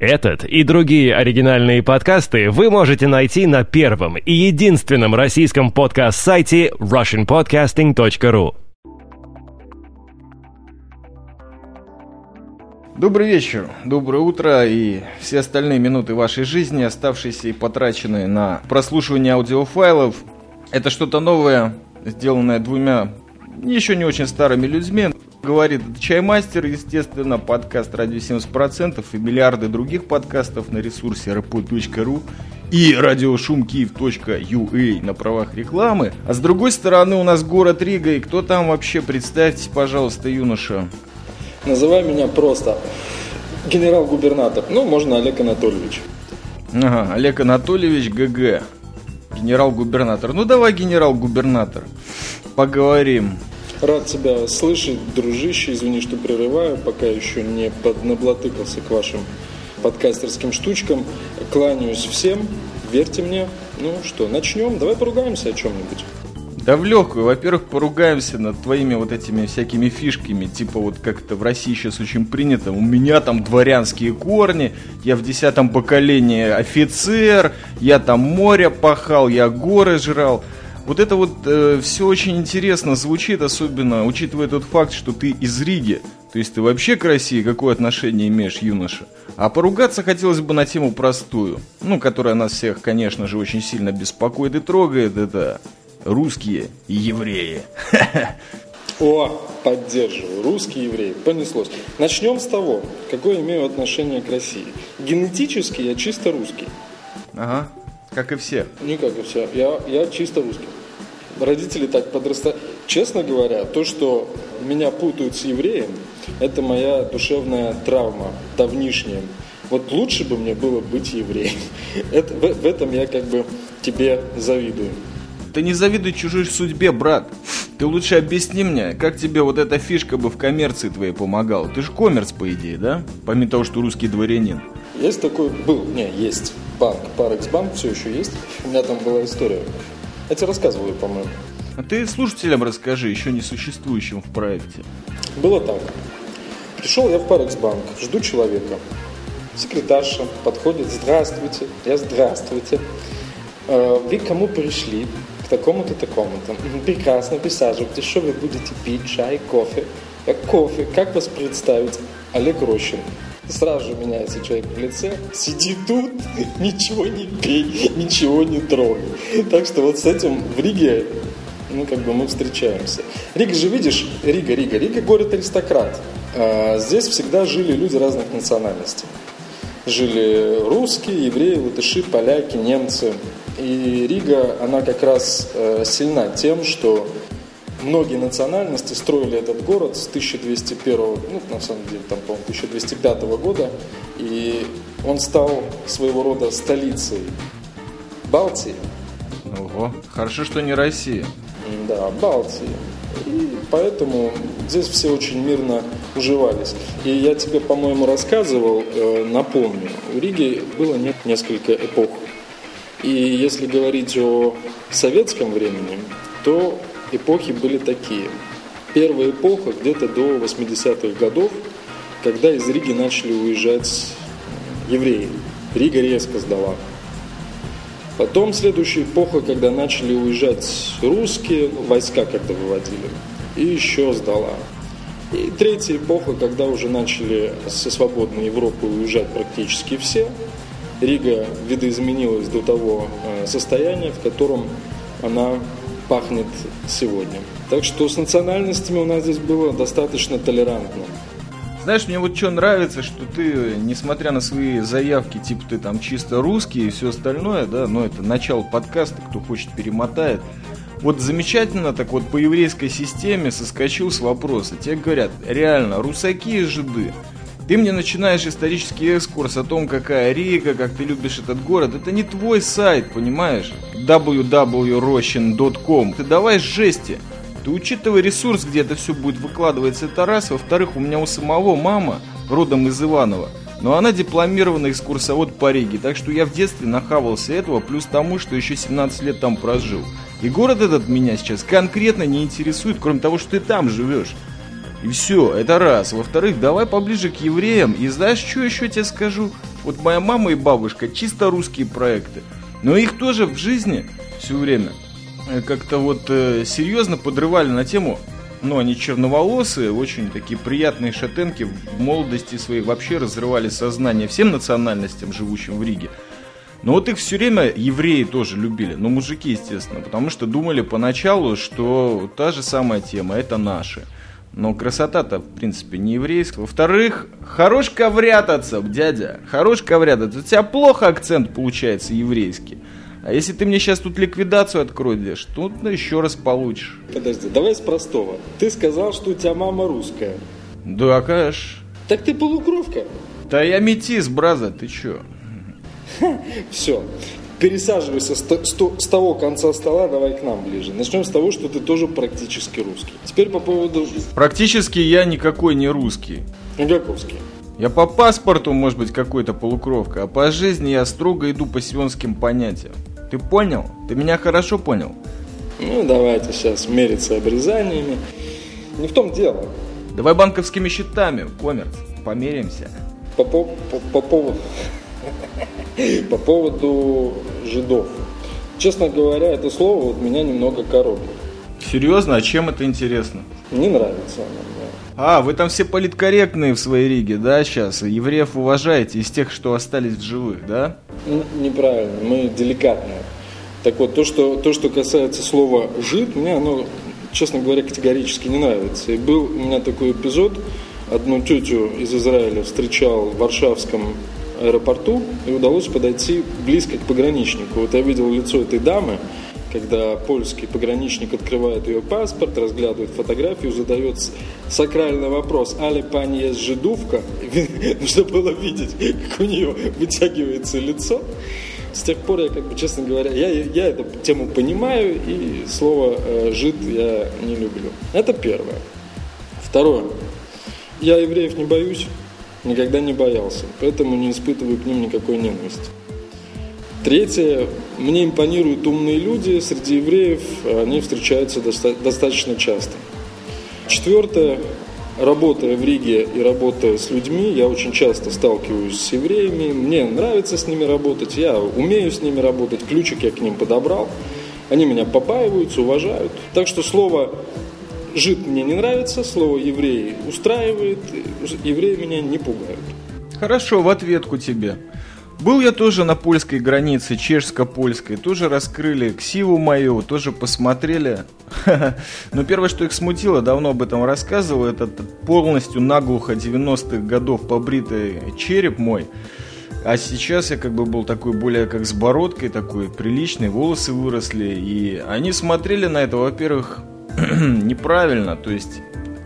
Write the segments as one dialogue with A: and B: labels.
A: Этот и другие оригинальные подкасты вы можете найти на первом и единственном российском подкаст-сайте russianpodcasting.ru.
B: Добрый вечер, доброе утро и все остальные минуты вашей жизни, оставшиеся и потраченные на прослушивание аудиофайлов. Это что-то новое, сделанное двумя еще не очень старыми людьми. Говорит Чаймастер, естественно, подкаст «Радио 70%» и миллиарды других подкастов на ресурсе rp.ru и радиошумкиев.ua на правах рекламы. А с другой стороны у нас город Рига, и кто там вообще, представьте, пожалуйста, юноша.
C: Называй меня просто генерал-губернатор. Ну, можно Олег Анатольевич.
B: Ага, Олег Анатольевич ГГ. Генерал-губернатор. Ну давай, генерал-губернатор. Поговорим.
C: Рад тебя слышать, дружище. Извини, что прерываю, пока еще не поднаблатыкался к вашим подкастерским штучкам. Кланяюсь всем, верьте мне. Ну что, начнем? Давай поругаемся о чем-нибудь.
B: Да в легкую. Во-первых, поругаемся над твоими вот этими всякими фишками. Типа вот как это в России сейчас очень принято. У меня там дворянские корни. Я в десятом поколении офицер. Я там море пахал, я горы жрал. Вот это вот э, все очень интересно звучит, особенно учитывая тот факт, что ты из Риги. То есть ты вообще к России какое отношение имеешь, юноша? А поругаться хотелось бы на тему простую, ну, которая нас всех, конечно же, очень сильно беспокоит и трогает. Это русские и евреи.
C: О, поддерживаю. Русские евреи. Понеслось. Начнем с того, какое имею отношение к России. Генетически я чисто русский.
B: Ага, как и все.
C: Не как и все. Я, я чисто русский. Родители так подрастают. Честно говоря, то, что меня путают с евреем, это моя душевная травма, давнишняя. Вот лучше бы мне было быть евреем. Это, в, в этом я как бы тебе завидую.
B: Ты не завидуй чужой судьбе, брат. Ты лучше объясни мне, как тебе вот эта фишка бы в коммерции твоей помогала. Ты же коммерц, по идее, да? Помимо того, что русский дворянин.
C: Есть такой, был, не, есть банк, Парекс банк все еще есть. У меня там была история. Я тебе рассказываю, по-моему.
B: А ты слушателям расскажи, еще не существующим в проекте.
C: Было так. Пришел я в Парекс банк, жду человека. Секретарша подходит, здравствуйте, я здравствуйте. «Э, Вы к кому пришли? К такому-то, такому-то. «Мгм, Прекрасно, присаживайтесь. Что вы будете пить? Чай, кофе? «Э, Кофе. Как вас представить? Олег Рощин. Сразу же меняется человек в лице. Сиди тут, ничего не пей, ничего не трогай. Так что вот с этим в Риге ну, как бы мы встречаемся. Рига же, видишь, Рига, Рига, Рига город аристократ. А здесь всегда жили люди разных национальностей. Жили русские, евреи, латыши, поляки, немцы. И Рига, она как раз э, сильна тем, что многие национальности строили этот город с 1201, ну, на самом деле, там, по-моему, 1205 года. И он стал своего рода столицей Балтии.
B: Ого, хорошо, что не Россия.
C: Да, Балтии. И поэтому здесь все очень мирно уживались. И я тебе, по-моему, рассказывал, э, напомню, у Риги было не- несколько эпох. И если говорить о советском времени, то эпохи были такие. Первая эпоха где-то до 80-х годов, когда из Риги начали уезжать евреи. Рига резко сдала. Потом следующая эпоха, когда начали уезжать русские, войска когда выводили, и еще сдала. И третья эпоха, когда уже начали со свободной Европы уезжать практически все. Рига видоизменилась до того э, состояния, в котором она пахнет сегодня. Так что с национальностями у нас здесь было достаточно толерантно.
B: Знаешь, мне вот что нравится, что ты, несмотря на свои заявки, типа ты там чисто русский и все остальное, да, но это начало подкаста, кто хочет перемотает. Вот замечательно так вот по еврейской системе соскочил с вопроса. Тебе говорят, реально, русаки и жиды. Ты мне начинаешь исторический экскурс о том, какая Рига, как ты любишь этот город. Это не твой сайт, понимаешь? www.roshin.com Ты давай жести. Ты учитывай ресурс, где это все будет выкладываться, это раз. Во-вторых, у меня у самого мама, родом из Иванова, но она дипломированный экскурсовод по Риге, так что я в детстве нахавался этого, плюс тому, что еще 17 лет там прожил. И город этот меня сейчас конкретно не интересует, кроме того, что ты там живешь. И все, это раз. Во-вторых, давай поближе к евреям. И знаешь, что еще тебе скажу? Вот моя мама и бабушка чисто русские проекты. Но их тоже в жизни все время э, как-то вот э, серьезно подрывали на тему ну, они черноволосые, очень такие приятные шатенки в молодости своей вообще разрывали сознание всем национальностям, живущим в Риге. Но вот их все время евреи тоже любили, ну мужики, естественно, потому что думали поначалу, что та же самая тема, это наши. Но красота-то, в принципе, не еврейская. Во-вторых, хорош коврятаться, дядя, хорош коврятаться. У тебя плохо акцент получается еврейский. А если ты мне сейчас тут ликвидацию откроешь, то ну, еще раз получишь.
C: Подожди, давай с простого. Ты сказал, что у тебя мама русская.
B: Да, конечно.
C: Так ты полукровка.
B: Да я метис, браза, ты чё?
C: Все. Пересаживайся с, с того конца стола, давай к нам ближе. Начнем с того, что ты тоже практически русский. Теперь по поводу...
B: Практически я никакой не русский.
C: Ну, каковский?
B: Я по паспорту, может быть, какой-то полукровка, а по жизни я строго иду по сионским понятиям. Ты понял? Ты меня хорошо понял?
C: Ну, давайте сейчас мериться обрезаниями. Не в том дело.
B: Давай банковскими счетами, коммерц. Померимся.
C: По, по, по, по поводу... По поводу жидов. Честно говоря, это слово вот меня немного коробит.
B: Серьезно? А чем это интересно?
C: Не нравится оно мне.
B: А, вы там все политкорректные в своей Риге, да, сейчас? Евреев уважаете из тех, что остались в живых, да?
C: неправильно, мы деликатные. Так вот, то что, то, что касается слова «жид», мне оно, честно говоря, категорически не нравится. И был у меня такой эпизод, одну тетю из Израиля встречал в Варшавском аэропорту, и удалось подойти близко к пограничнику. Вот я видел лицо этой дамы, когда польский пограничник открывает ее паспорт, разглядывает фотографию, задает сакральный вопрос, али пани есть жидовка, нужно было видеть, как у нее вытягивается лицо. С тех пор я, как бы, честно говоря, я, я эту тему понимаю, и слово э, «жид» я не люблю. Это первое. Второе. Я евреев не боюсь, никогда не боялся, поэтому не испытываю к ним никакой ненависти. Третье. Мне импонируют умные люди. Среди евреев они встречаются доста- достаточно часто. Четвертое. Работая в Риге и работая с людьми, я очень часто сталкиваюсь с евреями. Мне нравится с ними работать, я умею с ними работать, ключик я к ним подобрал. Они меня побаиваются, уважают. Так что слово «жид» мне не нравится, слово «еврей» устраивает, евреи меня не пугают.
B: Хорошо, в ответку тебе. Был я тоже на польской границе, чешско-польской, тоже раскрыли ксиву мою, тоже посмотрели. Но первое, что их смутило, давно об этом рассказывал, это полностью наглухо 90-х годов побритый череп мой. А сейчас я как бы был такой более как с бородкой, такой приличный, волосы выросли. И они смотрели на это, во-первых, неправильно, то есть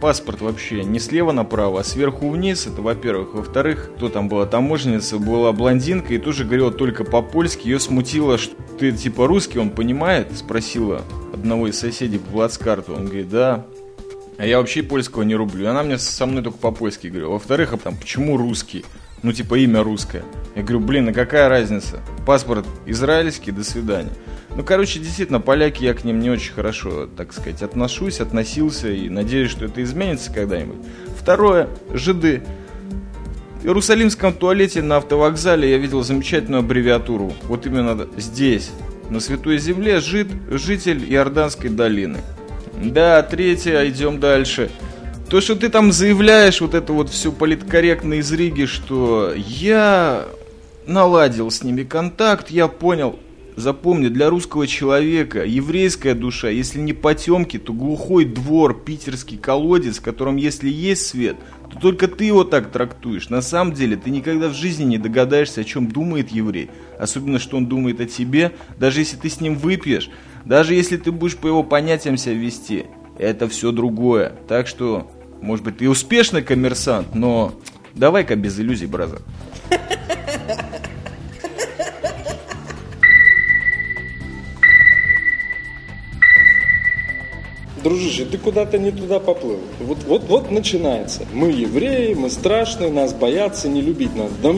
B: паспорт вообще не слева направо, а сверху вниз, это во-первых. Во-вторых, кто там была таможенница, была блондинка и тоже говорила только по-польски. Ее смутило, что ты типа русский, он понимает? Спросила одного из соседей по плацкарту. Он говорит, да. А я вообще польского не рублю. Она мне со мной только по-польски говорила. Во-вторых, а там, почему русский? Ну, типа имя русское. Я говорю, блин, а какая разница? Паспорт израильский, до свидания. Ну, короче, действительно, поляки, я к ним не очень хорошо, так сказать, отношусь, относился и надеюсь, что это изменится когда-нибудь. Второе, жиды. В Иерусалимском туалете на автовокзале я видел замечательную аббревиатуру. Вот именно здесь, на Святой Земле, жид, житель Иорданской долины. Да, третье, идем дальше. То, что ты там заявляешь, вот это вот все политкорректно из Риги, что я наладил с ними контакт, я понял, Запомни, для русского человека еврейская душа, если не потемки, то глухой двор, питерский колодец, в котором если есть свет, то только ты его так трактуешь. На самом деле ты никогда в жизни не догадаешься, о чем думает еврей. Особенно, что он думает о тебе, даже если ты с ним выпьешь, даже если ты будешь по его понятиям себя вести. Это все другое. Так что, может быть, ты успешный коммерсант, но давай-ка без иллюзий, бразер.
C: дружище, ты куда-то не туда поплыл. Вот, вот, вот начинается. Мы евреи, мы страшные, нас боятся, не любить нас.
B: Да,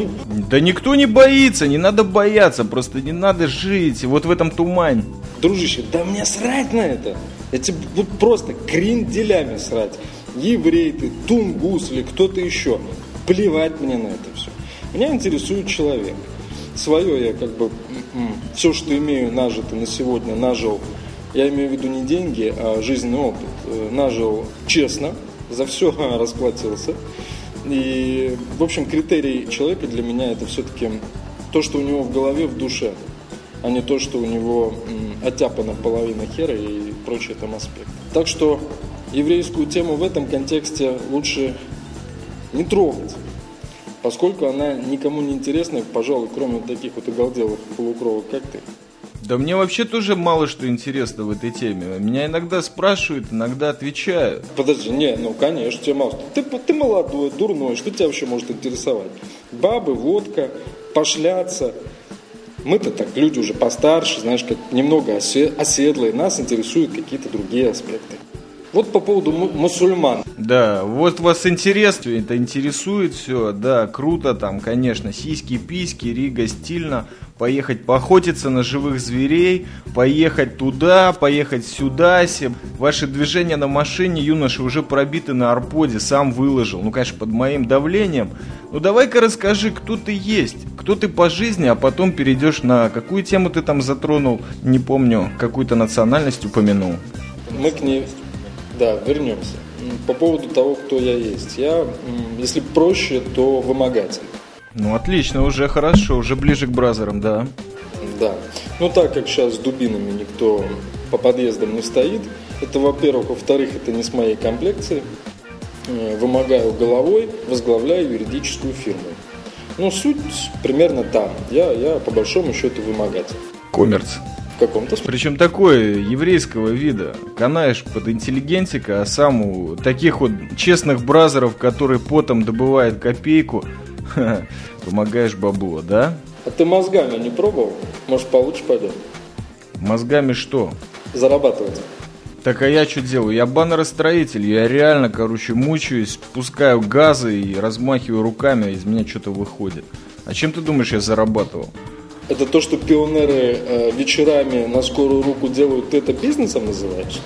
B: да никто не боится, не надо бояться, просто не надо жить вот в этом тумане.
C: Дружище, да мне срать на это. Я тебе вот просто кренделями срать. Еврей ты, тунгус или кто-то еще. Плевать мне на это все. Меня интересует человек. Свое я как бы, все, что имею нажито на сегодня, нажил, я имею в виду не деньги, а жизненный опыт, э, нажил честно, за все расплатился. И, в общем, критерий человека для меня это все-таки то, что у него в голове, в душе, а не то, что у него оттяпана половина хера и прочие там аспекты. Так что еврейскую тему в этом контексте лучше не трогать, поскольку она никому не интересна, пожалуй, кроме таких вот оголделых полукровок, как ты.
B: Да мне вообще тоже мало что интересно в этой теме. Меня иногда спрашивают, иногда отвечаю.
C: Подожди, не, ну конечно, тебе мало. Ты, ты молодой, дурной, что тебя вообще может интересовать? Бабы, водка, пошляться. Мы-то так люди уже постарше, знаешь, как немного оседлые. Нас интересуют какие-то другие аспекты. Вот по поводу мусульман.
B: Да, вот вас интересно, это интересует все, да, круто там, конечно, сиськи, письки, Рига стильно, поехать поохотиться на живых зверей, поехать туда, поехать сюда, се. Ваши движения на машине, юноши, уже пробиты на арподе, сам выложил, ну, конечно, под моим давлением. Ну, давай-ка расскажи, кто ты есть, кто ты по жизни, а потом перейдешь на какую тему ты там затронул, не помню, какую-то национальность упомянул.
C: Мы к ней да, вернемся. По поводу того, кто я есть. Я, если проще, то вымогатель.
B: Ну, отлично, уже хорошо, уже ближе к бразерам, да.
C: Да. Ну, так как сейчас с дубинами никто по подъездам не стоит, это, во-первых. Во-вторых, это не с моей комплекции. Э, вымогаю головой, возглавляю юридическую фирму. Ну, суть примерно там. Я, я по большому счету вымогатель.
B: Коммерц.
C: В каком-то смысле.
B: Причем такое еврейского вида. Канаешь под интеллигентика, а сам у таких вот честных бразеров, которые потом добывают копейку, помогаешь бабло, да?
C: А ты мозгами не пробовал? Может, получше пойдет?
B: Мозгами что?
C: Зарабатывать.
B: Так а я что делаю? Я баннеростроитель, я реально, короче, мучаюсь, пускаю газы и размахиваю руками, а из меня что-то выходит. А чем ты думаешь, я зарабатывал?
C: Это то, что пионеры э, вечерами на скорую руку делают, ты это бизнесом называешь?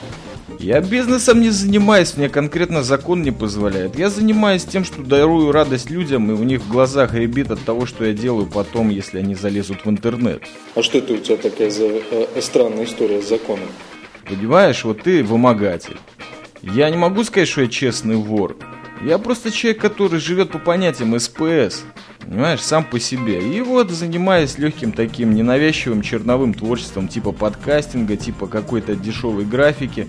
B: Я бизнесом не занимаюсь, мне конкретно закон не позволяет. Я занимаюсь тем, что дарую радость людям, и у них в глазах ребит от того, что я делаю потом, если они залезут в интернет.
C: А что это у тебя такая за э, странная история с законом?
B: Понимаешь, вот ты вымогатель. Я не могу сказать, что я честный вор. Я просто человек, который живет по понятиям СПС понимаешь, сам по себе. И вот занимаясь легким таким ненавязчивым черновым творчеством типа подкастинга, типа какой-то дешевой графики.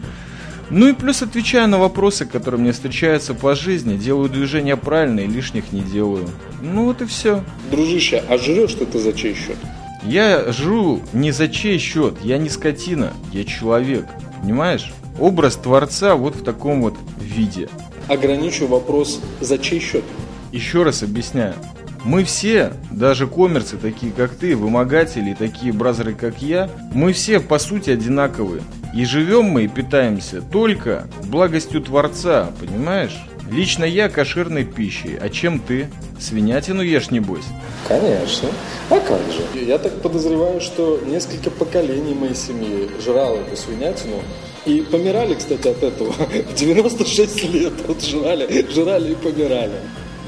B: Ну и плюс отвечаю на вопросы, которые мне встречаются по жизни, делаю движения правильно и лишних не делаю. Ну вот и все.
C: Дружище, а жрешь что ты за чей счет?
B: Я жру не за чей счет, я не скотина, я человек, понимаешь? Образ Творца вот в таком вот виде.
C: Ограничу вопрос, за чей счет?
B: Еще раз объясняю. Мы все, даже коммерцы, такие как ты, вымогатели, такие бразеры, как я, мы все по сути одинаковые. И живем мы и питаемся только благостью Творца, понимаешь? Лично я кошерной пищей, а чем ты? Свинятину ешь, небось?
C: Конечно. А как же? Я так подозреваю, что несколько поколений моей семьи жрало эту свинятину. И помирали, кстати, от этого. В 96 лет вот жрали, жрали и помирали.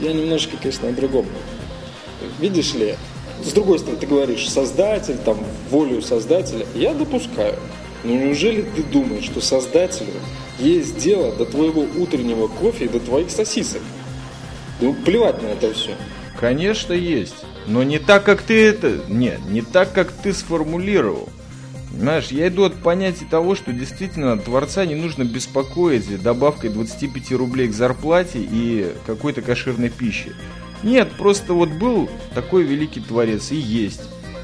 C: Я немножко, конечно, о другом видишь ли, с другой стороны, ты говоришь, создатель, там, волю создателя, я допускаю. Но неужели ты думаешь, что создателю есть дело до твоего утреннего кофе и до твоих сосисок? Да плевать на это все.
B: Конечно, есть. Но не так, как ты это... Нет, не так, как ты сформулировал. Понимаешь, я иду от понятия того, что действительно Творца не нужно беспокоить добавкой 25 рублей к зарплате и какой-то кошерной пищи. Нет, просто вот был такой великий творец и есть,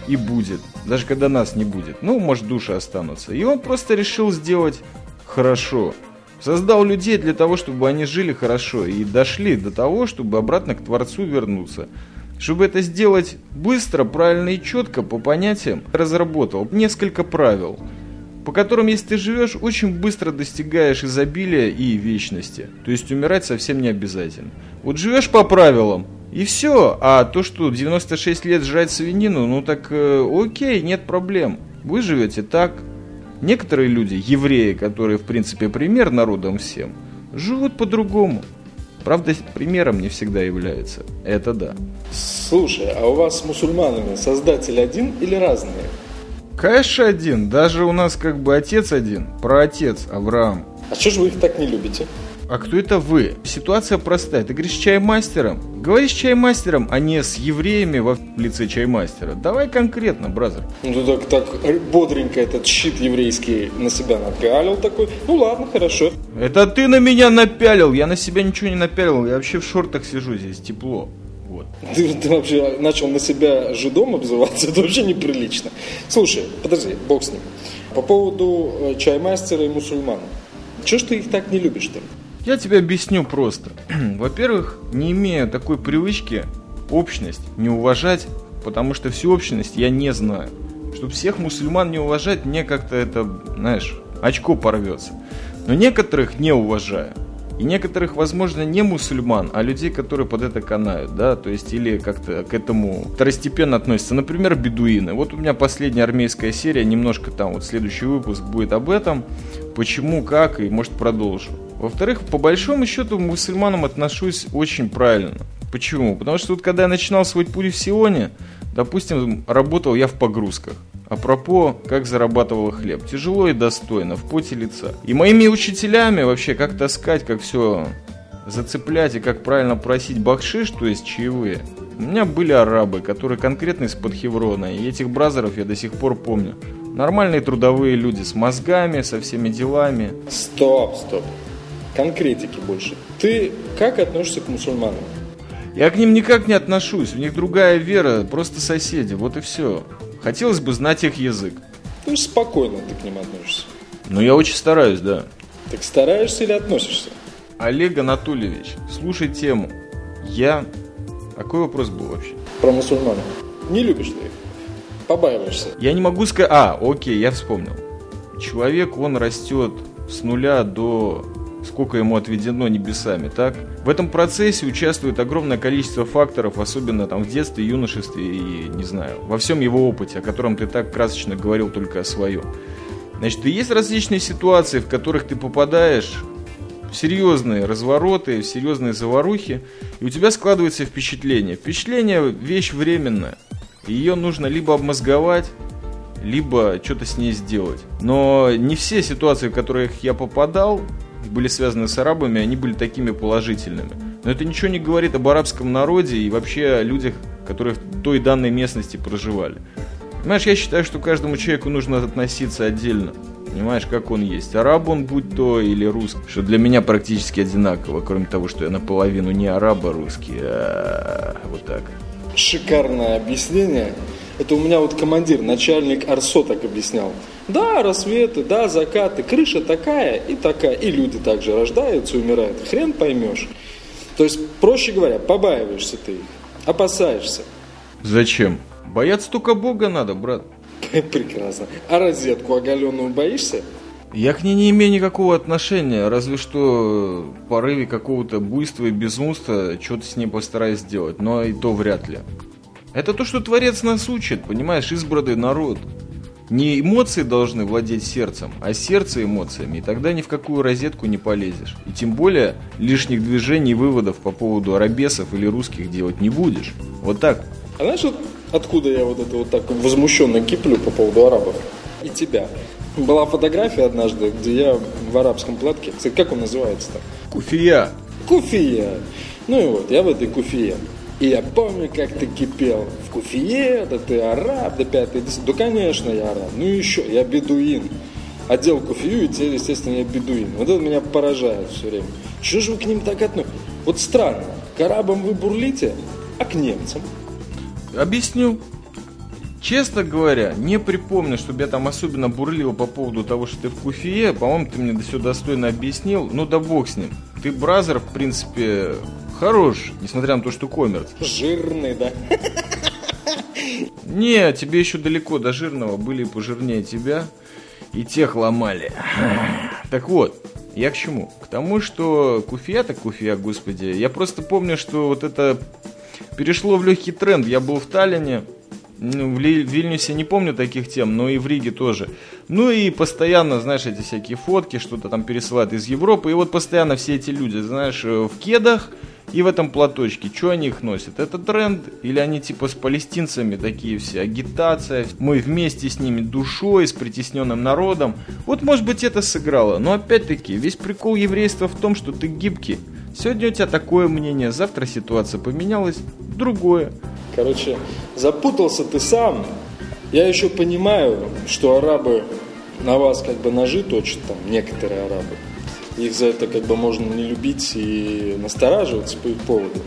B: и будет, даже когда нас не будет. Ну, может, души останутся. И он просто решил сделать хорошо. Создал людей для того, чтобы они жили хорошо и дошли до того, чтобы обратно к Творцу вернуться. Чтобы это сделать быстро, правильно и четко, по понятиям, разработал несколько правил, по которым, если ты живешь, очень быстро достигаешь изобилия и вечности. То есть умирать совсем не обязательно. Вот живешь по правилам, и все. А то, что 96 лет жрать свинину, ну так э, окей, нет проблем. Вы живете так. Некоторые люди, евреи, которые в принципе пример народам всем, живут по-другому. Правда, примером не всегда является. Это да.
C: Слушай, а у вас с мусульманами создатель один или разные?
B: Конечно, один. Даже у нас как бы отец один. Про отец Авраам.
C: А что же вы их так не любите?
B: А кто это вы? Ситуация простая. Ты говоришь с чаймастером? Говоришь с чаймастером, а не с евреями во лице чаймастера. Давай конкретно, бразер.
C: Ну так, так бодренько этот щит еврейский на себя напялил такой. Ну ладно, хорошо.
B: Это ты на меня напялил. Я на себя ничего не напялил. Я вообще в шортах сижу здесь, тепло. Вот.
C: Ты, ты вообще начал на себя жидом обзываться, это вообще неприлично. Слушай, подожди, бог с ним. По поводу э, чаймастера и мусульман. Чего ж ты их так не любишь-то?
B: Я тебе объясню просто. Во-первых, не имея такой привычки общность не уважать, потому что всю общность я не знаю. Чтобы всех мусульман не уважать, мне как-то это, знаешь, очко порвется. Но некоторых не уважаю. И некоторых, возможно, не мусульман, а людей, которые под это канают, да, то есть или как-то к этому второстепенно относятся. Например, бедуины. Вот у меня последняя армейская серия, немножко там, вот следующий выпуск будет об этом, почему, как, и может продолжу. Во-вторых, по большому счету к мусульманам отношусь очень правильно. Почему? Потому что вот когда я начинал свой путь в Сионе, допустим, работал я в погрузках. А пропо, как зарабатывал хлеб. Тяжело и достойно, в поте лица. И моими учителями вообще, как таскать, как все зацеплять и как правильно просить бахшиш, то есть чаевые. У меня были арабы, которые конкретно из-под Хеврона, и этих бразеров я до сих пор помню. Нормальные трудовые люди с мозгами, со всеми делами.
C: Стоп, стоп. Конкретики больше. Ты как относишься к мусульманам?
B: Я к ним никак не отношусь, у них другая вера, просто соседи, вот и все. Хотелось бы знать их язык.
C: Ну, спокойно ты к ним относишься.
B: Ну, я очень стараюсь, да.
C: Так стараешься или относишься?
B: Олег Анатольевич, слушай тему. Я... А какой вопрос был вообще?
C: Про мусульман. Не любишь ты их? Побаиваешься?
B: Я не могу сказать... А, окей, я вспомнил. Человек, он растет с нуля до сколько ему отведено небесами, так? В этом процессе участвует огромное количество факторов, особенно там в детстве, юношестве и, не знаю, во всем его опыте, о котором ты так красочно говорил только о своем. Значит, есть различные ситуации, в которых ты попадаешь в серьезные развороты, в серьезные заварухи, и у тебя складывается впечатление. Впечатление – вещь временная. Ее нужно либо обмозговать, либо что-то с ней сделать. Но не все ситуации, в которых я попадал, были связаны с арабами, они были такими положительными. Но это ничего не говорит об арабском народе и вообще о людях, которые в той данной местности проживали. Понимаешь, я считаю, что каждому человеку нужно относиться отдельно. Понимаешь, как он есть. Араб он будь то или русский. Что для меня практически одинаково, кроме того, что я наполовину не араб, а русский. А, вот так.
C: Шикарное объяснение. Это у меня вот командир, начальник Арсо так объяснял. Да, рассветы, да, закаты, крыша такая и такая. И люди также рождаются, умирают. Хрен поймешь. То есть, проще говоря, побаиваешься ты их, опасаешься.
B: Зачем? Бояться только Бога надо, брат.
C: Прекрасно. А розетку оголенную боишься?
B: Я к ней не имею никакого отношения, разве что в порыве какого-то буйства и безумства что-то с ней постараюсь сделать, но и то вряд ли. Это то, что Творец нас учит, понимаешь, избранный народ. Не эмоции должны владеть сердцем, а сердце эмоциями, и тогда ни в какую розетку не полезешь. И тем более лишних движений и выводов по поводу арабесов или русских делать не будешь. Вот так.
C: А знаешь, вот откуда я вот это вот так возмущенно киплю по поводу арабов? И тебя. Была фотография однажды, где я в арабском платке. Кстати, как он называется-то?
B: Куфия.
C: Куфия. Ну и вот, я в этой куфие. И я помню, как ты кипел в куфие, да ты араб, да пятый, да, да конечно я араб, ну еще, я бедуин. Одел куфию, и теперь, естественно, я бедуин. Вот это меня поражает все время. Что же вы к ним так относитесь? Вот странно, к арабам вы бурлите, а к немцам?
B: Объясню. Честно говоря, не припомню, чтобы я там особенно бурлил по поводу того, что ты в куфие. По-моему, ты мне все достойно объяснил. Ну да бог с ним. Ты бразер, в принципе, Хорош, несмотря на то, что коммерц.
C: Жирный, да?
B: Не, тебе еще далеко до жирного, были пожирнее тебя, и тех ломали. Так вот, я к чему? К тому, что куфия так куфия, господи. Я просто помню, что вот это перешло в легкий тренд. Я был в Таллине, в, Ли, в Вильнюсе не помню таких тем, но и в Риге тоже. Ну и постоянно, знаешь, эти всякие фотки, что-то там пересылают из Европы. И вот постоянно все эти люди, знаешь, э, в кедах и в этом платочке. Что они их носят? Это тренд? Или они типа с палестинцами такие все? Агитация, мы вместе с ними душой, с притесненным народом. Вот может быть это сыграло. Но опять-таки, весь прикол еврейства в том, что ты гибкий. Сегодня у тебя такое мнение, завтра ситуация поменялась, другое.
C: Короче, запутался ты сам. Я еще понимаю, что арабы на вас как бы ножи точат, там, некоторые арабы. Их за это как бы можно не любить и настораживаться по их поводу.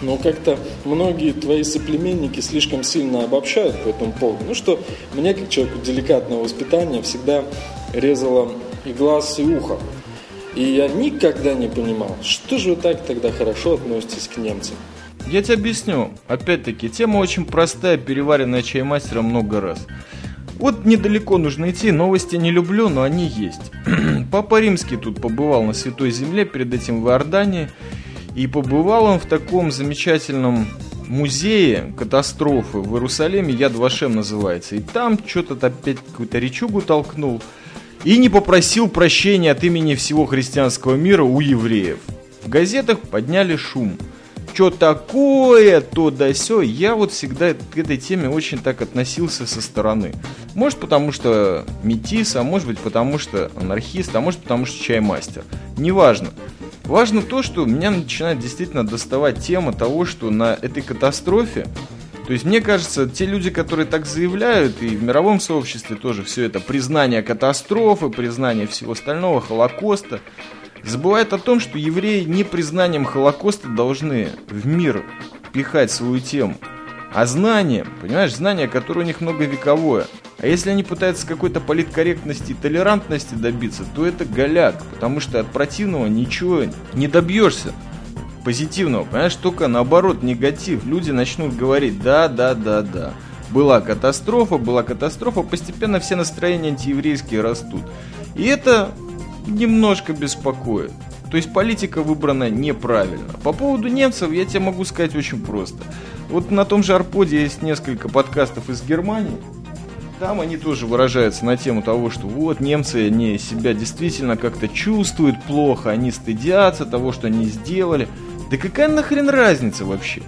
C: Но как-то многие твои соплеменники слишком сильно обобщают по этому поводу. Ну что, мне, как человеку деликатного воспитания, всегда резало и глаз, и ухо. И я никогда не понимал, что же вы так тогда хорошо относитесь к немцам.
B: Я тебе объясню. Опять-таки, тема очень простая, переваренная чаймастером много раз. Вот недалеко нужно идти, новости не люблю, но они есть. Папа Римский тут побывал на Святой Земле, перед этим в Иордании. И побывал он в таком замечательном музее катастрофы в Иерусалиме, Яд Вашем называется. И там что-то опять какую-то речугу толкнул. И не попросил прощения от имени всего христианского мира у евреев. В газетах подняли шум – что такое, то да сё. Я вот всегда к этой теме очень так относился со стороны. Может потому что метис, а может быть потому что анархист, а может потому что чаймастер. Неважно. Важно то, что меня начинает действительно доставать тема того, что на этой катастрофе то есть, мне кажется, те люди, которые так заявляют, и в мировом сообществе тоже все это признание катастрофы, признание всего остального, Холокоста, забывает о том, что евреи не признанием Холокоста должны в мир пихать свою тему, а знанием, понимаешь, знание, которое у них многовековое. А если они пытаются какой-то политкорректности и толерантности добиться, то это голяк, потому что от противного ничего не добьешься позитивного, понимаешь, только наоборот негатив. Люди начнут говорить, да, да, да, да. Была катастрофа, была катастрофа, постепенно все настроения антиеврейские растут. И это немножко беспокоит. То есть политика выбрана неправильно. По поводу немцев я тебе могу сказать очень просто. Вот на том же Арподе есть несколько подкастов из Германии. Там они тоже выражаются на тему того, что вот немцы они себя действительно как-то чувствуют плохо, они стыдятся того, что они сделали. Да какая нахрен разница вообще?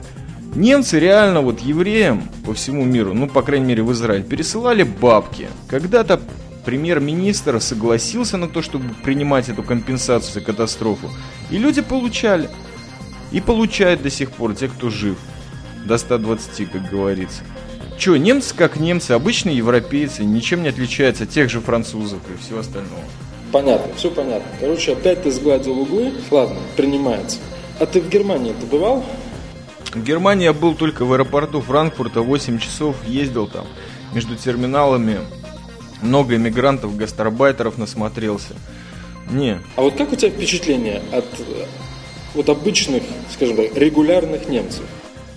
B: Немцы реально вот евреям по всему миру, ну по крайней мере в Израиль, пересылали бабки. Когда-то премьер-министр согласился на то, чтобы принимать эту компенсацию за катастрофу. И люди получали. И получают до сих пор те, кто жив. До 120, как говорится. Че, немцы как немцы, обычные европейцы, ничем не отличаются от тех же французов и всего остального.
C: Понятно, все понятно. Короче, опять ты сгладил углы. Ладно, принимается. А ты в Германии ты бывал?
B: В Германии я был только в аэропорту Франкфурта, 8 часов ездил там между терминалами много иммигрантов, гастарбайтеров насмотрелся. Не.
C: А вот как у тебя впечатление от вот обычных, скажем так, регулярных немцев?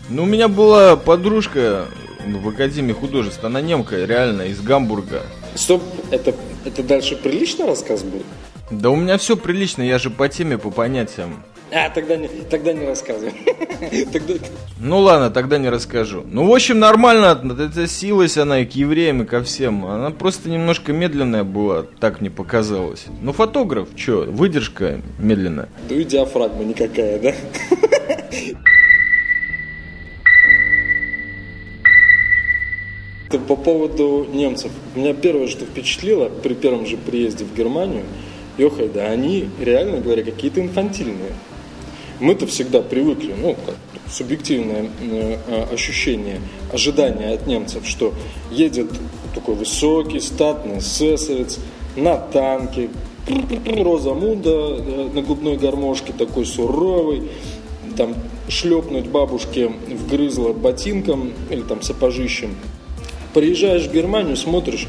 B: Ну, у меня была подружка в Академии художеств, она немка, реально, из Гамбурга.
C: Стоп, это, это дальше прилично рассказ будет?
B: Да у меня все прилично, я же по теме, по понятиям.
C: А, тогда не, тогда не рассказывай.
B: тогда... Ну ладно, тогда не расскажу. Ну, в общем, нормально относилась она и к евреям, и ко всем. Она просто немножко медленная была, так мне показалось. Ну, фотограф, что, выдержка медленная.
C: Да и диафрагма никакая, да? По поводу немцев. Меня первое, что впечатлило при первом же приезде в Германию, Йохай, да они, реально говоря, какие-то инфантильные. Мы-то всегда привыкли, ну, как субъективное э, ощущение, ожидание от немцев, что едет такой высокий, статный эсэсовец на танке, Роза Мунда э, на губной гармошке, такой суровый, там шлепнуть бабушке в грызло ботинком или там сапожищем. Приезжаешь в Германию, смотришь,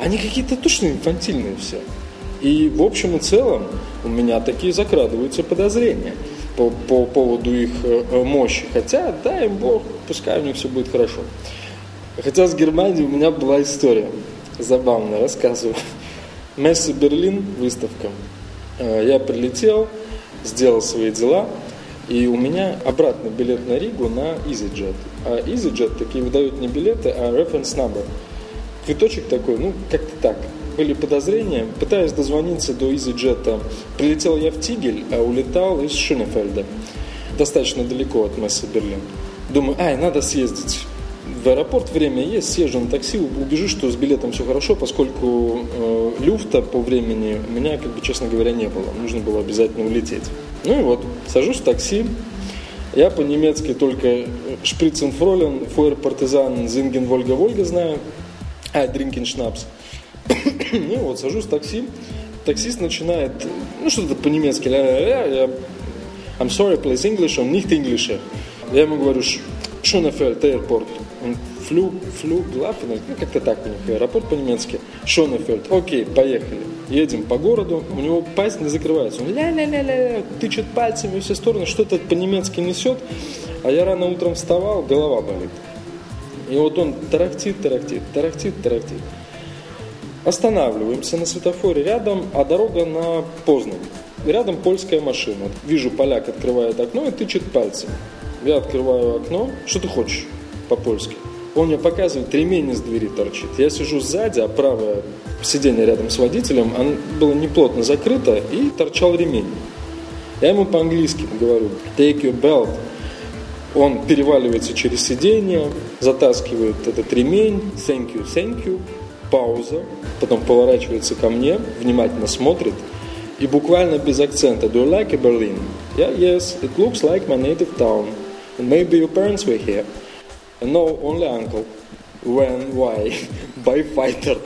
C: они какие-то точно инфантильные все. И в общем и целом у меня такие закрадываются подозрения – по, по поводу их э, мощи. Хотя, дай им Бог, пускай у них все будет хорошо. Хотя с Германией у меня была история. Забавно, рассказываю. Месси Берлин, выставка. Э, я прилетел, сделал свои дела, и у меня обратный билет на Ригу на EasyJet. А EasyJet такие выдают не билеты, а reference number. Квиточек такой, ну, как-то так. Были подозрения. Пытаясь дозвониться до EasyJet, прилетел я в Тигель, а улетал из Шунефельда. Достаточно далеко от Месса Берлин. Думаю, ай, надо съездить в аэропорт, время есть, съезжу на такси, убежу, что с билетом все хорошо, поскольку э, люфта по времени у меня, как бы, честно говоря, не было. Нужно было обязательно улететь. Ну и вот, сажусь в такси, я по-немецки только Шприценфролен, Фойер Партизан, Зинген, Вольга, Вольга знаю, а, Дринкин Шнапс. ну вот, сажусь в такси, таксист начинает, ну что-то по-немецки, я, I'm sorry, please English, он nicht English. Я ему говорю, Шонефельд, аэропорт. Он флю, флю, глафен, ну как-то так у них аэропорт по-немецки. Шонефельд. Окей, поехали. Едем по городу, у него пасть не закрывается. Он ля-ля-ля-ля, тычет пальцами во все стороны, что-то по-немецки несет. А я рано утром вставал, голова болит. И вот он тарахтит, тарахтит, тарахтит, тарахтит. Останавливаемся на светофоре рядом, а дорога на Познань. Рядом польская машина. Вижу, поляк открывает окно и тычет пальцем. Я открываю окно. Что ты хочешь по-польски? Он мне показывает, ремень из двери торчит. Я сижу сзади, а правое сиденье рядом с водителем, оно было неплотно закрыто, и торчал ремень. Я ему по-английски говорю, take your belt. Он переваливается через сиденье, затаскивает этот ремень, thank you, thank you, пауза, потом поворачивается ко мне, внимательно смотрит – и буквально без акцента. Do you like Berlin? Yeah, yes, it looks like my native town. And maybe your parents were here. And no, only uncle. When, why? By fighter.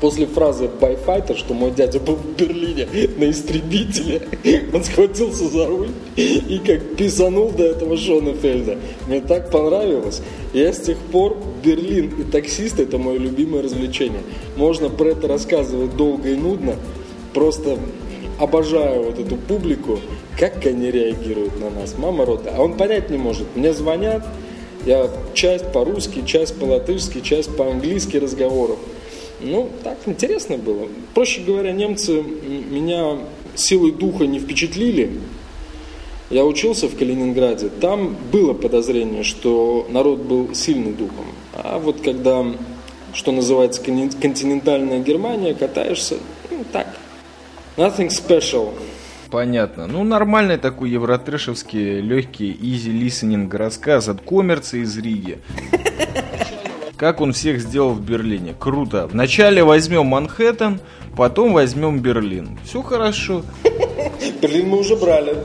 C: После фразы fighter, что мой дядя был в Берлине на истребителе, он схватился за руль и как писанул до этого Шонефельда. Мне так понравилось. Я с тех пор Берлин и таксист – это мое любимое развлечение. Можно про это рассказывать долго и нудно, просто обожаю вот эту публику, как они реагируют на нас. Мама рота. А он понять не может. Мне звонят, я часть по-русски, часть по-латышски, часть по-английски разговоров. Ну, так интересно было. Проще говоря, немцы меня силой духа не впечатлили. Я учился в Калининграде. Там было подозрение, что народ был сильный духом. А вот когда, что называется, континентальная Германия, катаешься, ну, так, Nothing special.
B: Понятно. Ну, нормальный такой евротрешевский, легкий, easy listening рассказ от коммерции из Риги. Как он всех сделал в Берлине. Круто. Вначале возьмем Манхэттен, потом возьмем Берлин. Все хорошо.
C: Берлин мы уже брали.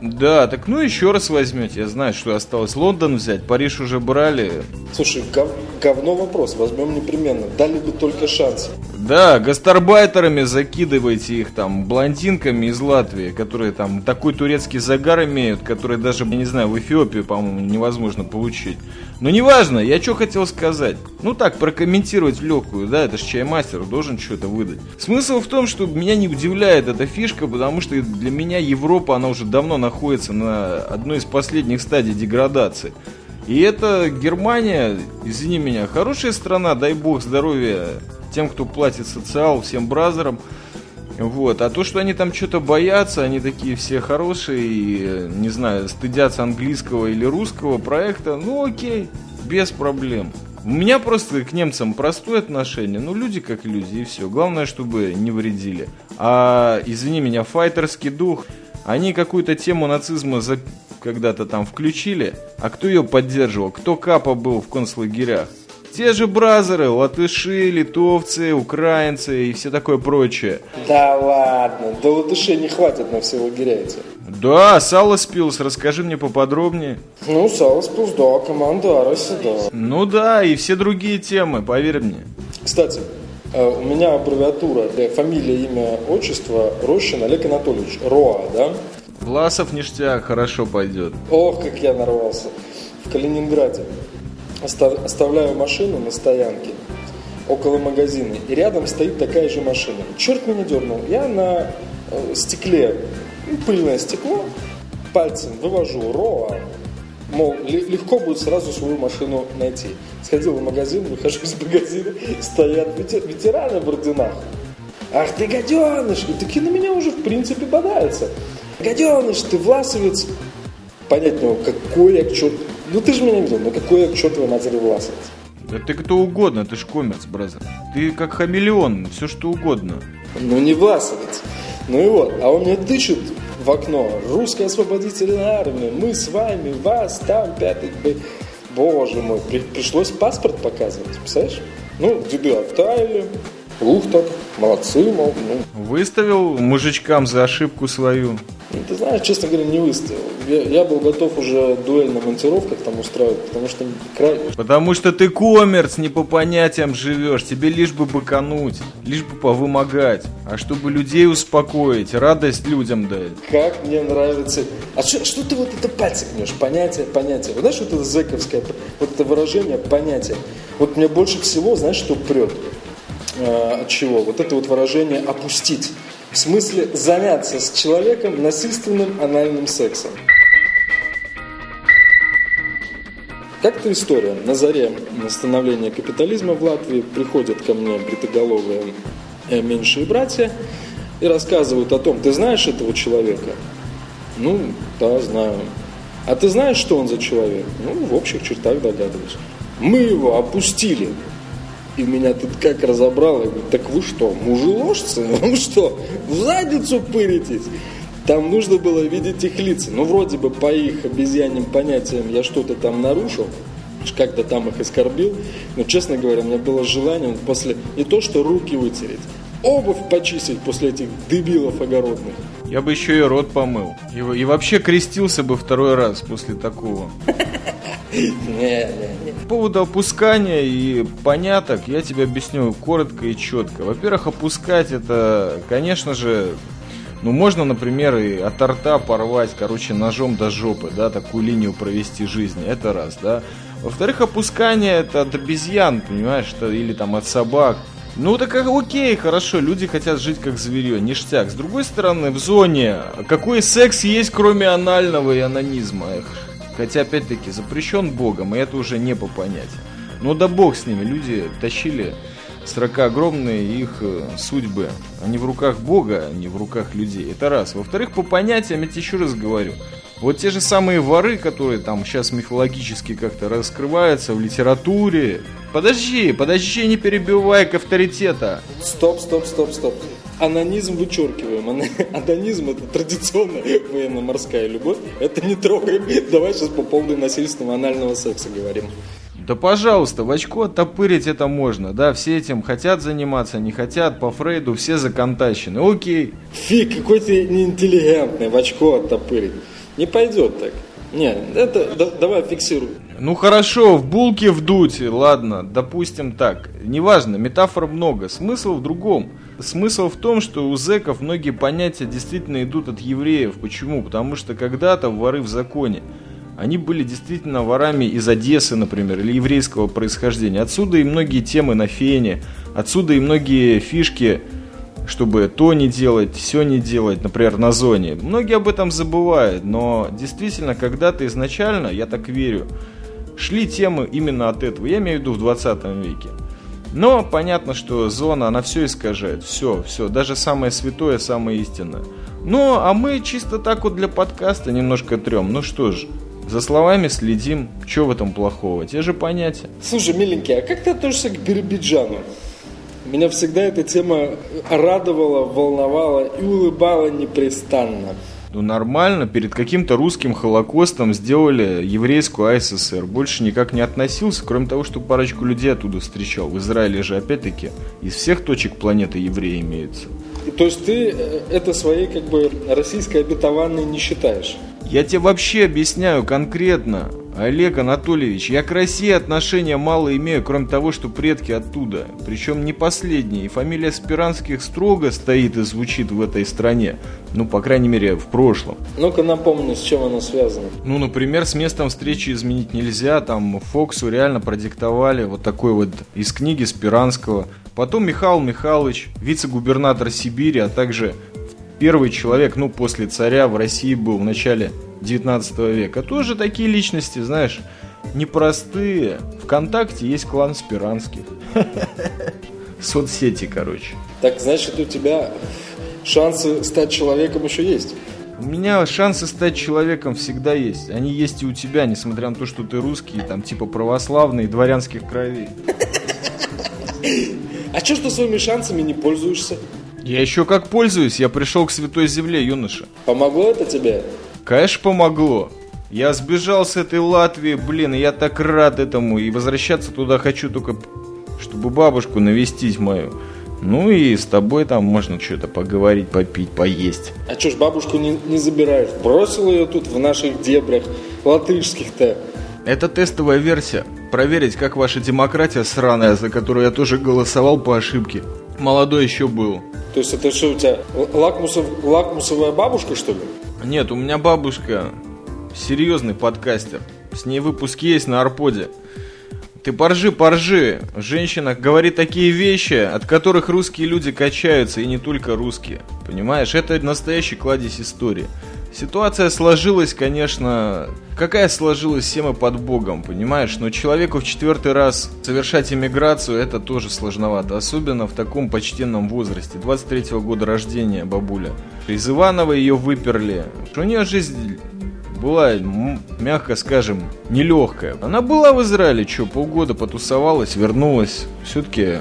B: Да, так ну еще раз возьмете. Я знаю, что осталось Лондон взять, Париж уже брали.
C: Слушай, гов, говно вопрос, возьмем непременно. Дали бы только шанс.
B: Да, гастарбайтерами закидывайте их там, блондинками из Латвии, которые там такой турецкий загар имеют, который даже, я не знаю, в Эфиопии, по-моему, невозможно получить. Но неважно, я что хотел сказать. Ну так, прокомментировать в легкую, да, это же чаймастер, должен что-то выдать. Смысл в том, что меня не удивляет эта фишка, потому что для меня Европа, она уже давно находится на одной из последних стадий деградации. И это Германия, извини меня, хорошая страна, дай бог здоровья тем, кто платит социал, всем бразерам. Вот. А то, что они там что-то боятся, они такие все хорошие и, не знаю, стыдятся английского или русского проекта, ну окей, без проблем. У меня просто к немцам простое отношение. Ну, люди как люди, и все. Главное, чтобы не вредили. А, извини меня, файтерский дух. Они какую-то тему нацизма за... когда-то там включили. А кто ее поддерживал? Кто капа был в концлагерях? Те же бразеры, латыши, литовцы, украинцы и все такое прочее.
C: Да ладно, да латышей не хватит на все лагеря
B: Да, Сало Спилс, расскажи мне поподробнее.
C: Ну, Сало Спилс, да, команда Араси, да.
B: Ну да, и все другие темы, поверь мне.
C: Кстати, э, у меня аббревиатура для фамилия, имя, отчество Рощин Олег Анатольевич. РОА, да?
B: Власов ништяк, хорошо пойдет.
C: Ох, как я нарвался. В Калининграде оставляю машину на стоянке около магазина, и рядом стоит такая же машина. Черт меня дернул. Я на э, стекле, ну, пыльное стекло, пальцем вывожу РОА, мол, легко будет сразу свою машину найти. Сходил в магазин, выхожу из магазина, стоят ветераны в орденах. Ах ты гаденыш! И такие на меня уже в принципе бодаются. Гаденыш, ты власовец. Могу, какой я к черту ну ты же меня видел, ну какой я к чертовой матери властность?
B: Да ты кто угодно, ты ж коммерс, бразер. Ты как хамелеон, все что угодно.
C: Ну не власовец. Ну и вот, а он мне тычет в окно. Русская освободительная армия, мы с вами, вас, там, пятый. Боже мой, при, пришлось паспорт показывать, представляешь? Ну, деды оттаяли, ух так, молодцы, мол, ну.
B: Выставил мужичкам за ошибку свою.
C: Ну, ты знаешь, честно говоря, не выставил. Я, я был готов уже дуэль на монтировках там устраивать, потому что край...
B: Потому что ты коммерц, не по понятиям живешь. Тебе лишь бы быкануть, лишь бы повымогать. А чтобы людей успокоить, радость людям дать.
C: Как мне нравится... А что, что ты вот это пальцы гнешь? Понятие, понятие. Вот знаешь, вот это зэковское, вот это выражение понятие. Вот мне больше всего, знаешь, что прет? Э, от чего? Вот это вот выражение «опустить». В смысле заняться с человеком насильственным анальным сексом. Как-то история. На заре становления капитализма в Латвии приходят ко мне бритоголовые э, меньшие братья и рассказывают о том, ты знаешь этого человека? Ну, да, знаю. А ты знаешь, что он за человек? Ну, в общих чертах догадываюсь. Мы его опустили. И меня тут как разобрало. Я говорю, так вы что, мужеложцы? Вы что, в задницу пыритесь? Там нужно было видеть их лица. Ну, вроде бы по их обезьяним понятиям я что-то там нарушил, как-то там их оскорбил. Но, честно говоря, у меня было желание после не то, что руки вытереть, обувь почистить после этих дебилов огородных.
B: Я бы еще и рот помыл. И, и вообще крестился бы второй раз после такого. По поводу опускания и поняток я тебе объясню коротко и четко. Во-первых, опускать это, конечно же, ну, можно, например, и от рта порвать, короче, ножом до жопы, да, такую линию провести жизни, это раз, да. Во-вторых, опускание это от обезьян, понимаешь, что, или там от собак. Ну так окей, хорошо, люди хотят жить как зверье, ништяк. С другой стороны, в зоне, какой секс есть, кроме анального и анонизма? Хотя, опять-таки, запрещен Богом, и это уже не по понятию. Но да бог с ними, люди тащили строка огромные, их э, судьбы. Они в руках Бога, а не в руках людей. Это раз. Во-вторых, по понятиям, я тебе еще раз говорю, вот те же самые воры, которые там сейчас мифологически как-то раскрываются в литературе. Подожди, подожди, не перебивай к авторитета.
C: Стоп, стоп, стоп, стоп. Анонизм вычеркиваем. Анонизм это традиционная военно-морская любовь. Это не трогаем. Давай сейчас по поводу насильственного анального секса говорим.
B: Да пожалуйста, в очко оттопырить это можно. Да, все этим хотят заниматься, не хотят. По Фрейду все законтачены. Окей.
C: Фиг, какой ты неинтеллигентный в очко оттопырить. Не пойдет так. Не, это да, давай фиксируй.
B: Ну хорошо, в булке вдуть, ладно, допустим так. Неважно, метафор много, смысл в другом. Смысл в том, что у зэков многие понятия действительно идут от евреев. Почему? Потому что когда-то воры в законе. Они были действительно ворами из Одессы, например, или еврейского происхождения. Отсюда и многие темы на фене, отсюда и многие фишки, чтобы то не делать, все не делать, например, на зоне. Многие об этом забывают, но действительно, когда-то изначально, я так верю, шли темы именно от этого. Я имею в виду в 20 веке. Но понятно, что зона, она все искажает. Все, все. Даже самое святое, самое истинное. Ну, а мы чисто так вот для подкаста немножко трем. Ну что ж, за словами следим. Что в этом плохого? Те же понятия.
C: Слушай, миленький, а как ты относишься к Биробиджану? Меня всегда эта тема радовала, волновала и улыбала непрестанно.
B: Ну нормально, перед каким-то русским холокостом сделали еврейскую АССР. Больше никак не относился, кроме того, что парочку людей оттуда встречал. В Израиле же опять-таки из всех точек планеты евреи имеются.
C: То есть ты э, это своей как бы российской обетованной не считаешь?
B: Я тебе вообще объясняю конкретно. Олег Анатольевич, я к России отношения мало имею, кроме того, что предки оттуда. Причем не последние. И фамилия Спиранских строго стоит и звучит в этой стране. Ну, по крайней мере, в прошлом.
C: Ну-ка напомни, с чем оно связано.
B: Ну, например, с местом встречи изменить нельзя. Там Фоксу реально продиктовали вот такой вот из книги Спиранского. Потом Михаил Михайлович, вице-губернатор Сибири, а также первый человек, ну, после царя в России был в начале 19 века. Тоже такие личности, знаешь, непростые. Вконтакте есть клан Спиранских. Соцсети, короче.
C: Так, значит, у тебя шансы стать человеком еще есть?
B: У меня шансы стать человеком всегда есть. Они есть и у тебя, несмотря на то, что ты русский, там типа православный, дворянских кровей.
C: А чё, что своими шансами не пользуешься?
B: Я еще как пользуюсь, я пришел к святой земле, юноша.
C: Помогло это тебе?
B: Конечно, помогло. Я сбежал с этой Латвии, блин, и я так рад этому. И возвращаться туда хочу только, чтобы бабушку навестить мою. Ну и с тобой там можно что-то поговорить, попить, поесть.
C: А чё ж бабушку не, не забираешь? Бросил ее тут в наших дебрях латышских-то.
B: Это тестовая версия. Проверить, как ваша демократия сраная, за которую я тоже голосовал по ошибке. Молодой еще был.
C: То есть это что у тебя, лакмусов, лакмусовая бабушка, что ли?
B: Нет, у меня бабушка серьезный подкастер. С ней выпуск есть на Арподе. Ты поржи, поржи. Женщина говорит такие вещи, от которых русские люди качаются, и не только русские. Понимаешь, это настоящий кладезь истории. Ситуация сложилась, конечно, какая сложилась все мы под Богом, понимаешь? Но человеку в четвертый раз совершать иммиграцию, это тоже сложновато. Особенно в таком почтенном возрасте. 23 года рождения бабуля. Из Иванова ее выперли. У нее жизнь была, мягко скажем, нелегкая. Она была в Израиле, что, полгода потусовалась, вернулась. Все-таки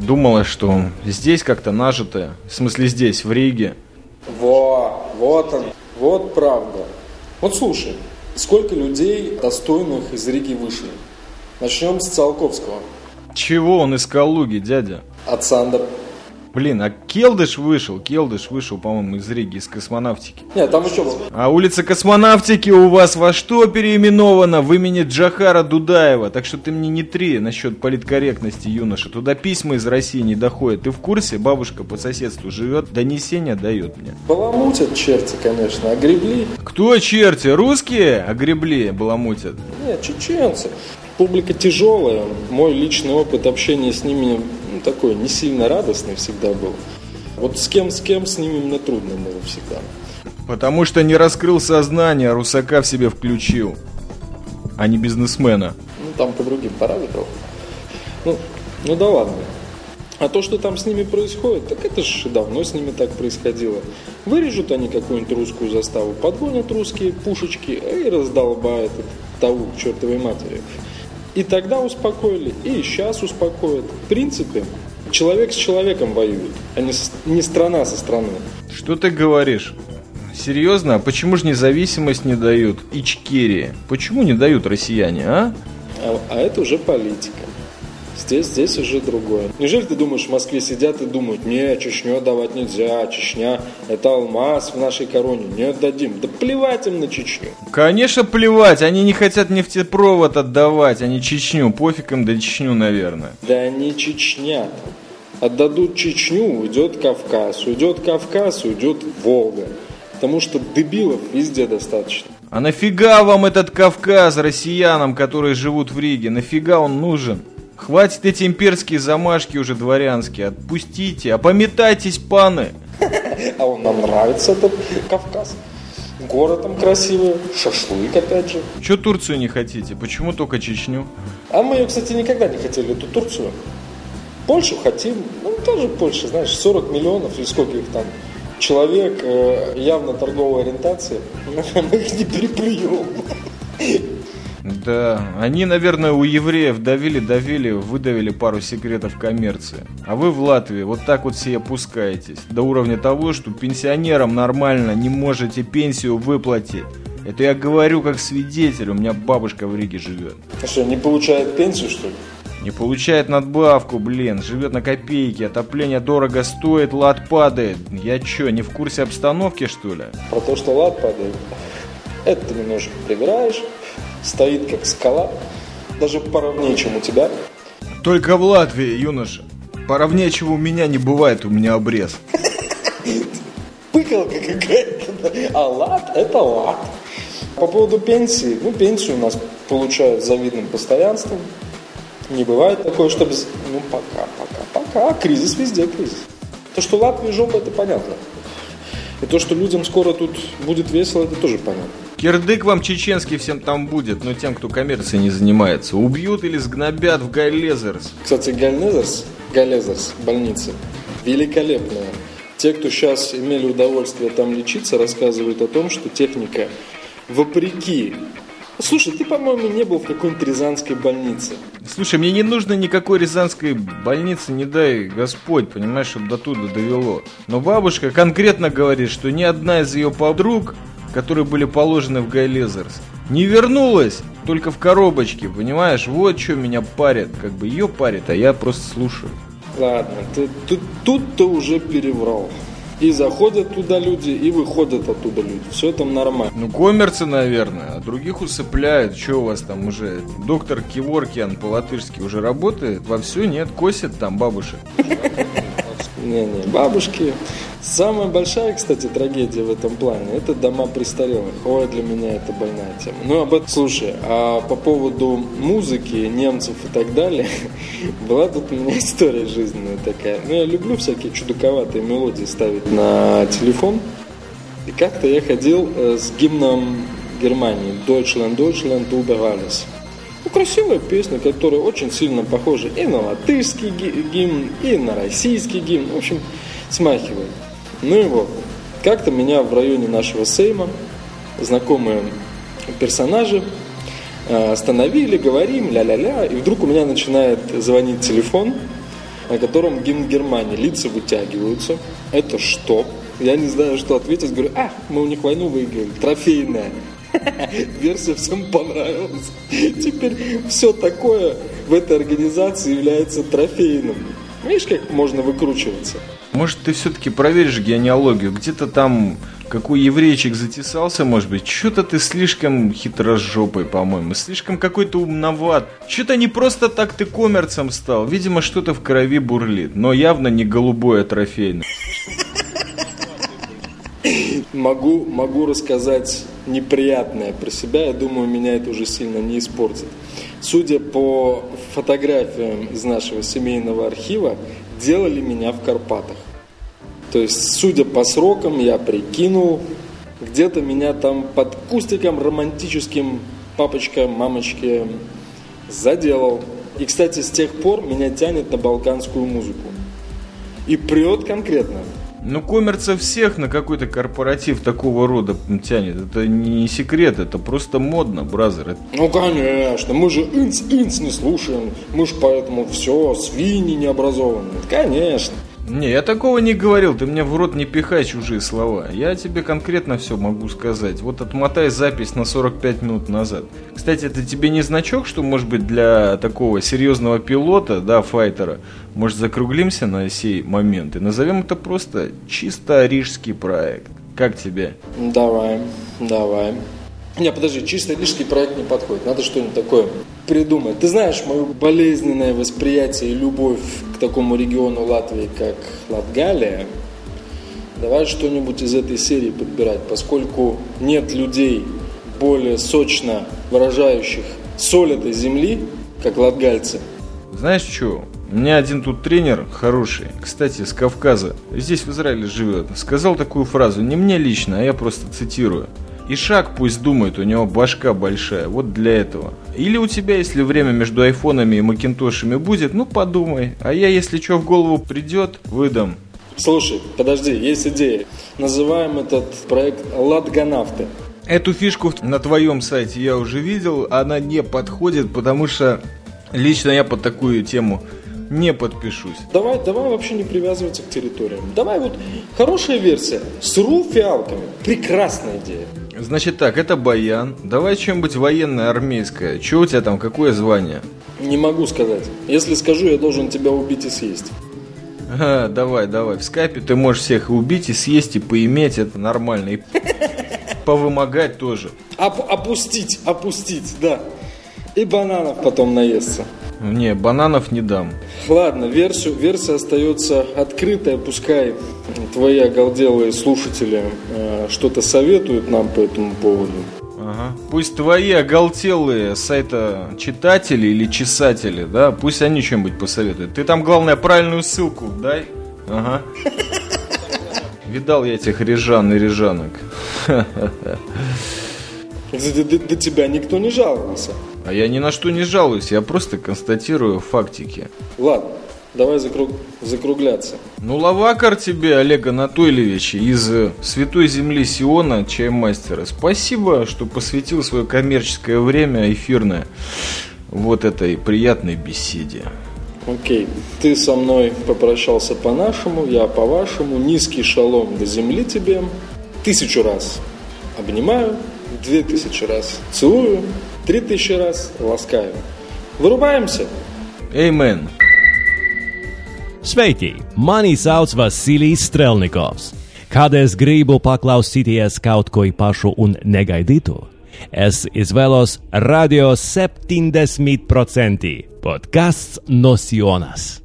B: думала, что здесь как-то нажитая. В смысле здесь, в Риге.
C: Во, вот он, вот правда. Вот слушай, сколько людей достойных из Риги вышли? Начнем с Циолковского.
B: Чего он из Калуги, дядя?
C: От Сандер.
B: Блин, а Келдыш вышел, Келдыш вышел, по-моему, из Риги, из космонавтики.
C: Нет, там еще был.
B: А улица космонавтики у вас во что переименована? В имени Джахара Дудаева. Так что ты мне не три насчет политкорректности, юноша. Туда письма из России не доходят. Ты в курсе? Бабушка по соседству живет, донесения дает мне.
C: Баламутят черти, конечно, огребли.
B: Кто черти? Русские? Огребли, баламутят.
C: Нет, чеченцы. Публика тяжелая. Мой личный опыт общения с ними ну, такой не сильно радостный всегда был. Вот с кем, с кем, с ними мне трудно было всегда.
B: Потому что не раскрыл сознание, а русака в себе включил. А не бизнесмена.
C: Ну, там по другим параметрам. Ну, ну да ладно. А то, что там с ними происходит, так это же давно с ними так происходило. Вырежут они какую-нибудь русскую заставу, подгонят русские пушечки и раздолбают того к чертовой матери. И тогда успокоили, и сейчас успокоят. В принципе, человек с человеком воюет, а не, с- не страна со страной.
B: Что ты говоришь? Серьезно? А почему же независимость не дают? Ичкерии. Почему не дают россияне, а?
C: А, а это уже политика. Здесь, здесь уже другое. Неужели ты думаешь, в Москве сидят и думают, не, Чечню отдавать нельзя, Чечня это алмаз в нашей короне, не отдадим. Да плевать им на Чечню.
B: Конечно, плевать, они не хотят нефтепровод отдавать, они Чечню, пофиг им до Чечню, наверное.
C: Да не Чечня. Отдадут Чечню, уйдет Кавказ. Уйдет Кавказ, уйдет Волга. Потому что дебилов везде достаточно.
B: А нафига вам этот Кавказ россиянам, которые живут в Риге? Нафига он нужен? Хватит эти имперские замашки уже дворянские, отпустите, опометайтесь, паны.
C: А он нам нравится, этот Кавказ. Город там красивый, шашлык опять же.
B: Че Турцию не хотите? Почему только Чечню?
C: А мы ее, кстати, никогда не хотели, эту Турцию. Польшу хотим, ну тоже Польша, знаешь, 40 миллионов или сколько их там человек э, явно торговой ориентации, мы их не переплюем.
B: Да, они, наверное, у евреев давили-давили, выдавили пару секретов коммерции. А вы в Латвии вот так вот все опускаетесь. До уровня того, что пенсионерам нормально не можете пенсию выплатить. Это я говорю как свидетель, у меня бабушка в Риге живет.
C: А что, не получает пенсию, что ли?
B: Не получает надбавку, блин, живет на копейки, отопление дорого стоит, лад падает. Я чё, не в курсе обстановки, что ли?
C: Про то, что лад падает, это ты немножко привираешь, стоит как скала, даже поровнее, чем у тебя.
B: Только в Латвии, юноша. Поровнее, чего у меня не бывает, у меня обрез.
C: Пыкалка какая-то, а лад – это лад. По поводу пенсии, ну, пенсию у нас получают завидным постоянством. Не бывает такое, чтобы... Ну, пока, пока, пока. Кризис везде, кризис. То, что Латвия жопа, это понятно. И то, что людям скоро тут будет весело, это тоже понятно.
B: Кирдык вам чеченский всем там будет, но тем, кто коммерцией не занимается. Убьют или сгнобят в Гайлезерс.
C: Кстати, Гальнезерс, Гальнезерс, больница, великолепная. Те, кто сейчас имели удовольствие там лечиться, рассказывают о том, что техника, вопреки Слушай, ты, по-моему, не был в какой-нибудь рязанской больнице.
B: Слушай, мне не нужно никакой рязанской больницы, не дай Господь, понимаешь, чтобы до туда довело. Но бабушка конкретно говорит, что ни одна из ее подруг, которые были положены в Гайлезерс, не вернулась, только в коробочке, понимаешь? Вот что меня парит, как бы ее парит, а я просто слушаю.
C: Ладно, ты, ты, тут ты уже переврал. И заходят туда люди, и выходят оттуда люди. Все там нормально.
B: Ну, коммерцы, наверное, а других усыпляют. Что у вас там уже? Доктор Киворкиан по-латышски уже работает? Во все нет, косит там бабушек.
C: Не-не, бабушки. Самая большая, кстати, трагедия в этом плане – это дома престарелых. Ой, для меня это больная тема. Ну, об этом, слушай, а по поводу музыки, немцев и так далее, была тут у меня история жизненная такая. Ну, я люблю всякие чудаковатые мелодии ставить на телефон. И как-то я ходил э, с гимном Германии «Deutschland, Deutschland, über alles». Ну, красивая песня, которая очень сильно похожа и на латышский гимн, и на российский гимн. В общем, смахивает. Ну и вот, как-то меня в районе нашего Сейма знакомые персонажи э, остановили, говорим, ля-ля-ля, и вдруг у меня начинает звонить телефон, на котором гимн Германии, лица вытягиваются. Это что? Я не знаю, что ответить. Говорю, а, мы у них войну выиграли, трофейная. Версия всем понравилась. Теперь все такое в этой организации является трофейным. Видишь, как можно выкручиваться?
B: Может, ты все-таки проверишь генеалогию? Где-то там какой еврейчик затесался, может быть. Что-то ты слишком хитрожопый, по-моему. Слишком какой-то умноват. Что-то не просто так ты коммерцем стал. Видимо, что-то в крови бурлит. Но явно не голубое трофейное.
C: Могу, могу рассказать неприятное про себя. Я думаю, меня это уже сильно не испортит. Судя по фотографиям из нашего семейного архива, делали меня в Карпатах. То есть, судя по срокам, я прикинул, где-то меня там под кустиком романтическим папочка, мамочки заделал. И, кстати, с тех пор меня тянет на балканскую музыку. И прет конкретно.
B: Ну, коммерца всех на какой-то корпоратив такого рода тянет. Это не секрет, это просто модно, бразер.
C: Ну, конечно, мы же инц-инц не слушаем. Мы же поэтому все, свиньи необразованные. Конечно.
B: Не, я такого не говорил, ты мне в рот не пихай чужие слова. Я тебе конкретно все могу сказать. Вот отмотай запись на 45 минут назад. Кстати, это тебе не значок, что, может быть, для такого серьезного пилота, да, файтера, может, закруглимся на сей момент и назовем это просто чисто рижский проект. Как тебе?
C: Давай, давай. Не, подожди, чисто рижский проект не подходит. Надо что-нибудь такое придумать. Ты знаешь, мое болезненное восприятие и любовь к такому региону Латвии, как Латгалия, давай что-нибудь из этой серии подбирать, поскольку нет людей более сочно выражающих соль этой земли, как латгальцы.
B: Знаешь что? У меня один тут тренер хороший, кстати, с Кавказа, здесь в Израиле живет, сказал такую фразу, не мне лично, а я просто цитирую. И шаг пусть думает, у него башка большая, вот для этого. Или у тебя, если время между айфонами и макинтошами будет, ну подумай. А я, если что в голову придет, выдам.
C: Слушай, подожди, есть идея. Называем этот проект «Латганавты».
B: Эту фишку на твоем сайте я уже видел, она не подходит, потому что лично я под такую тему не подпишусь.
C: Давай, давай вообще не привязываться к территориям. Давай вот хорошая версия. Сру фиалками. Прекрасная идея.
B: Значит так, это баян. Давай что-нибудь военное, армейское. Че у тебя там, какое звание?
C: Не могу сказать. Если скажу, я должен тебя убить и съесть.
B: А, давай, давай. В скайпе ты можешь всех убить, и съесть, и поиметь. Это нормально. И повымогать тоже.
C: Оп- опустить, опустить, да. И бананов потом наесться.
B: Не, бананов не дам.
C: Ладно, версию, версия остается открытая, пускай твои оголделые слушатели э, что-то советуют нам по этому поводу.
B: Ага. Пусть твои оголтелые сайта читатели или чесатели, да, пусть они что-нибудь посоветуют. Ты там, главное, правильную ссылку дай. Ага. Видал я этих рижан и рижанок.
C: До тебя никто не жаловался.
B: А я ни на что не жалуюсь, я просто констатирую фактики.
C: Ладно, давай закруг... закругляться.
B: Ну, лавакар тебе, Олег Анатольевич, из э, Святой Земли Сиона, чаймастера. Спасибо, что посвятил свое коммерческое время эфирное вот этой приятной беседе.
C: Окей, ты со мной попрощался по-нашему, я по-вашему. Низкий шалом до земли тебе. Тысячу раз обнимаю, две тысячи раз целую, три тысячи раз ласкаю. Vyrūpējumся!
B: Amen!
A: Sveiki! Mani sauc Vasilijs Strelnikovs. Kad es gribu paklausīties kaut ko pašu un negaidītu, es izvēlos radio 70% podkāsts no Sionas.